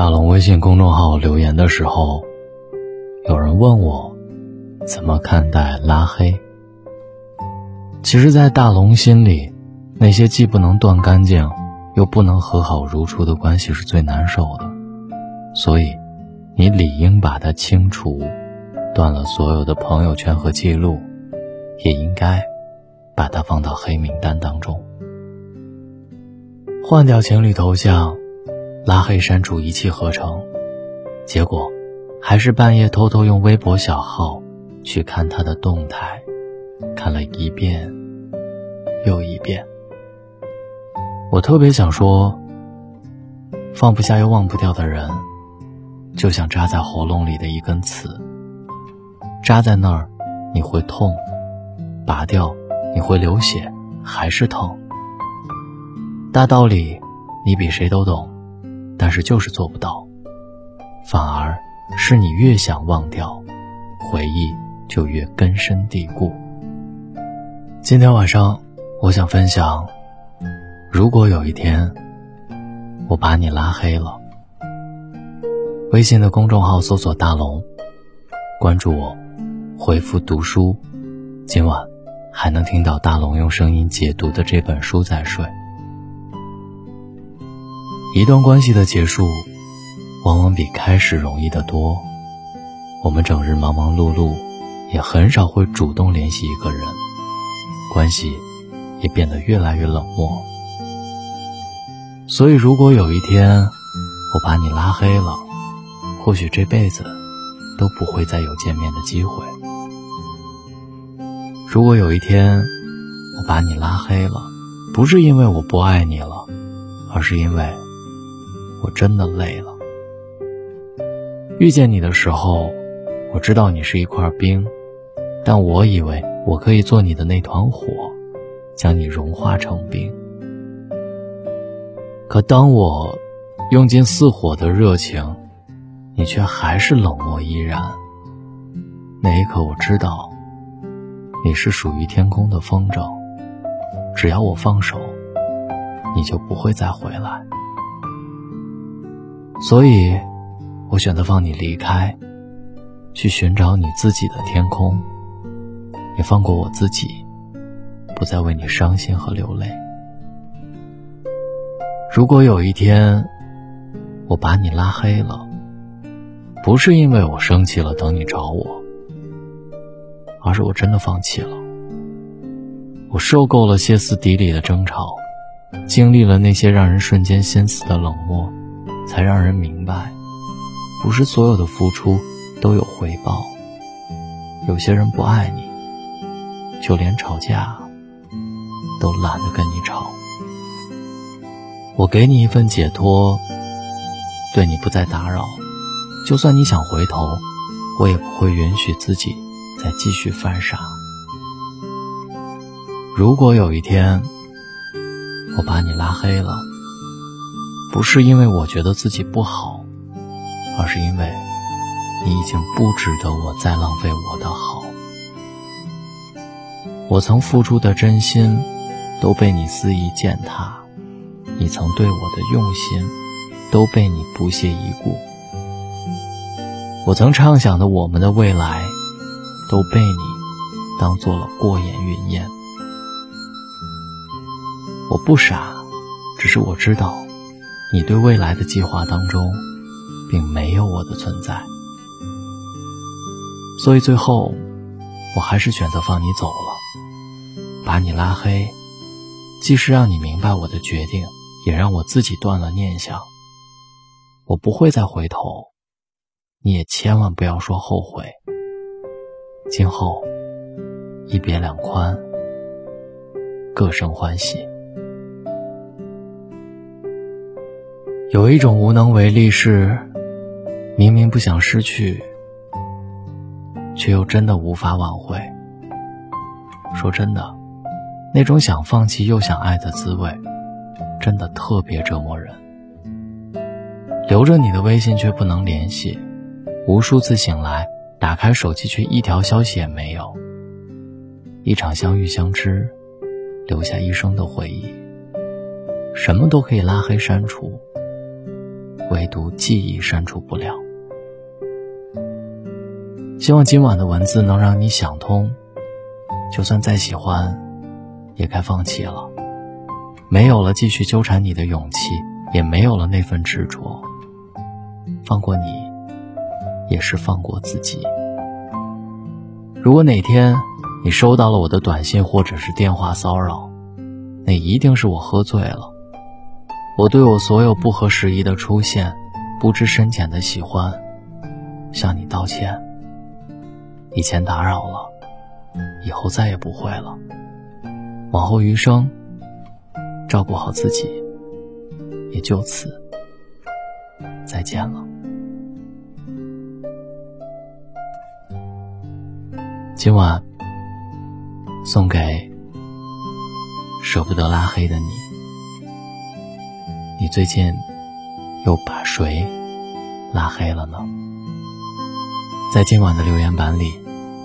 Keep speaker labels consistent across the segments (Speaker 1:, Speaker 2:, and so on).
Speaker 1: 大龙微信公众号留言的时候，有人问我怎么看待拉黑。其实，在大龙心里，那些既不能断干净，又不能和好如初的关系是最难受的，所以，你理应把它清除，断了所有的朋友圈和记录，也应该把它放到黑名单当中，换掉情侣头像。拉黑删除一气呵成，结果还是半夜偷偷用微博小号去看他的动态，看了一遍又一遍。我特别想说，放不下又忘不掉的人，就像扎在喉咙里的一根刺，扎在那儿你会痛，拔掉你会流血，还是疼。大道理你比谁都懂。但是就是做不到，反而是你越想忘掉，回忆就越根深蒂固。今天晚上，我想分享：如果有一天我把你拉黑了，微信的公众号搜索“大龙”，关注我，回复“读书”，今晚还能听到大龙用声音解读的这本书再睡。一段关系的结束，往往比开始容易得多。我们整日忙忙碌碌，也很少会主动联系一个人，关系也变得越来越冷漠。所以，如果有一天我把你拉黑了，或许这辈子都不会再有见面的机会。如果有一天我把你拉黑了，不是因为我不爱你了，而是因为。我真的累了。遇见你的时候，我知道你是一块冰，但我以为我可以做你的那团火，将你融化成冰。可当我用尽似火的热情，你却还是冷漠依然。那一刻，我知道你是属于天空的风筝，只要我放手，你就不会再回来。所以，我选择放你离开，去寻找你自己的天空，也放过我自己，不再为你伤心和流泪。如果有一天我把你拉黑了，不是因为我生气了等你找我，而是我真的放弃了。我受够了歇斯底里的争吵，经历了那些让人瞬间心死的冷漠。才让人明白，不是所有的付出都有回报。有些人不爱你，就连吵架都懒得跟你吵。我给你一份解脱，对你不再打扰。就算你想回头，我也不会允许自己再继续犯傻。如果有一天我把你拉黑了，不是因为我觉得自己不好，而是因为你已经不值得我再浪费我的好。我曾付出的真心都被你肆意践踏，你曾对我的用心都被你不屑一顾。我曾畅想的我们的未来都被你当做了过眼云烟。我不傻，只是我知道。你对未来的计划当中，并没有我的存在，所以最后，我还是选择放你走了，把你拉黑，既是让你明白我的决定，也让我自己断了念想。我不会再回头，你也千万不要说后悔。今后，一别两宽，各生欢喜。有一种无能为力是，明明不想失去，却又真的无法挽回。说真的，那种想放弃又想爱的滋味，真的特别折磨人。留着你的微信却不能联系，无数次醒来打开手机却一条消息也没有。一场相遇相知，留下一生的回忆，什么都可以拉黑删除。唯独记忆删除不了。希望今晚的文字能让你想通，就算再喜欢，也该放弃了。没有了继续纠缠你的勇气，也没有了那份执着。放过你，也是放过自己。如果哪天你收到了我的短信或者是电话骚扰，那一定是我喝醉了。我对我所有不合时宜的出现，不知深浅的喜欢，向你道歉。以前打扰了，以后再也不会了。往后余生，照顾好自己，也就此再见了。今晚送给舍不得拉黑的你。你最近又把谁拉黑了呢？在今晚的留言板里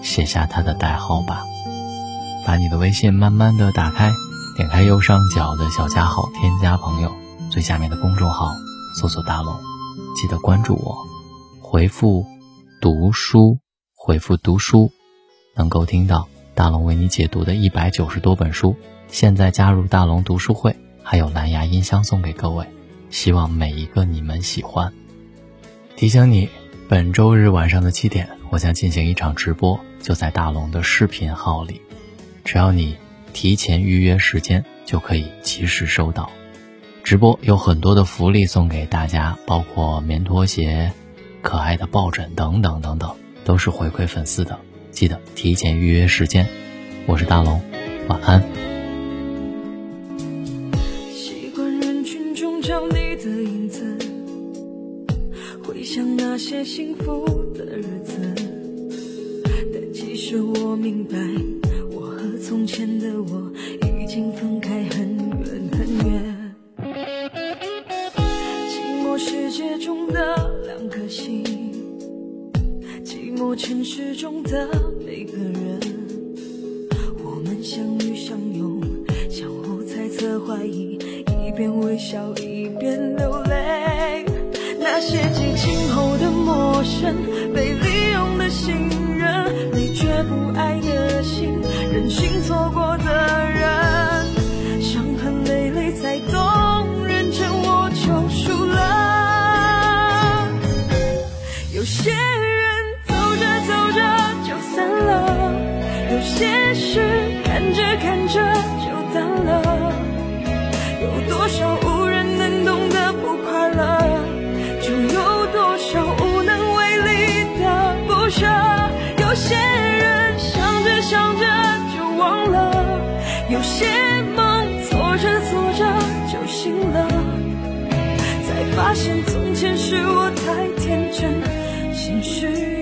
Speaker 1: 写下他的代号吧。把你的微信慢慢的打开，点开右上角的小加号，添加朋友，最下面的公众号搜索大龙，记得关注我，回复读书，回复读书。能够听到大龙为你解读的一百九十多本书，现在加入大龙读书会，还有蓝牙音箱送给各位，希望每一个你们喜欢。提醒你，本周日晚上的七点，我将进行一场直播，就在大龙的视频号里，只要你提前预约时间，就可以及时收到。直播有很多的福利送给大家，包括棉拖鞋、可爱的抱枕等等等等，都是回馈粉丝的。记得提前预约时间，我是大龙，晚安。
Speaker 2: 回想那些幸福的日子，但其实我明白，我和从前的我已经分开很远很远。寂寞世界中的两颗心。寂寞城市中的每个人，我们相遇相拥，相互猜测怀疑，一边微笑一边流泪。那些激情后的陌生，被利用的信任，没觉不爱的心，任性错过着。有些人想着想着就忘了，有些梦做着做着就醒了，才发现从前是我太天真，心虚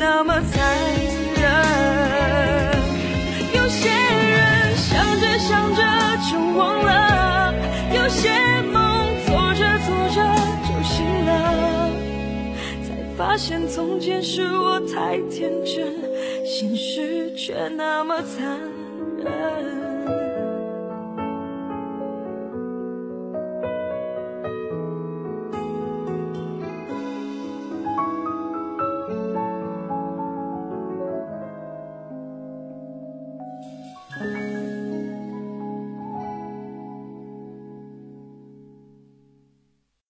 Speaker 2: 那么残忍。有些人想着想着就忘了有些梦做着做着就醒了。才发现从前是我太天真现实却那么残忍。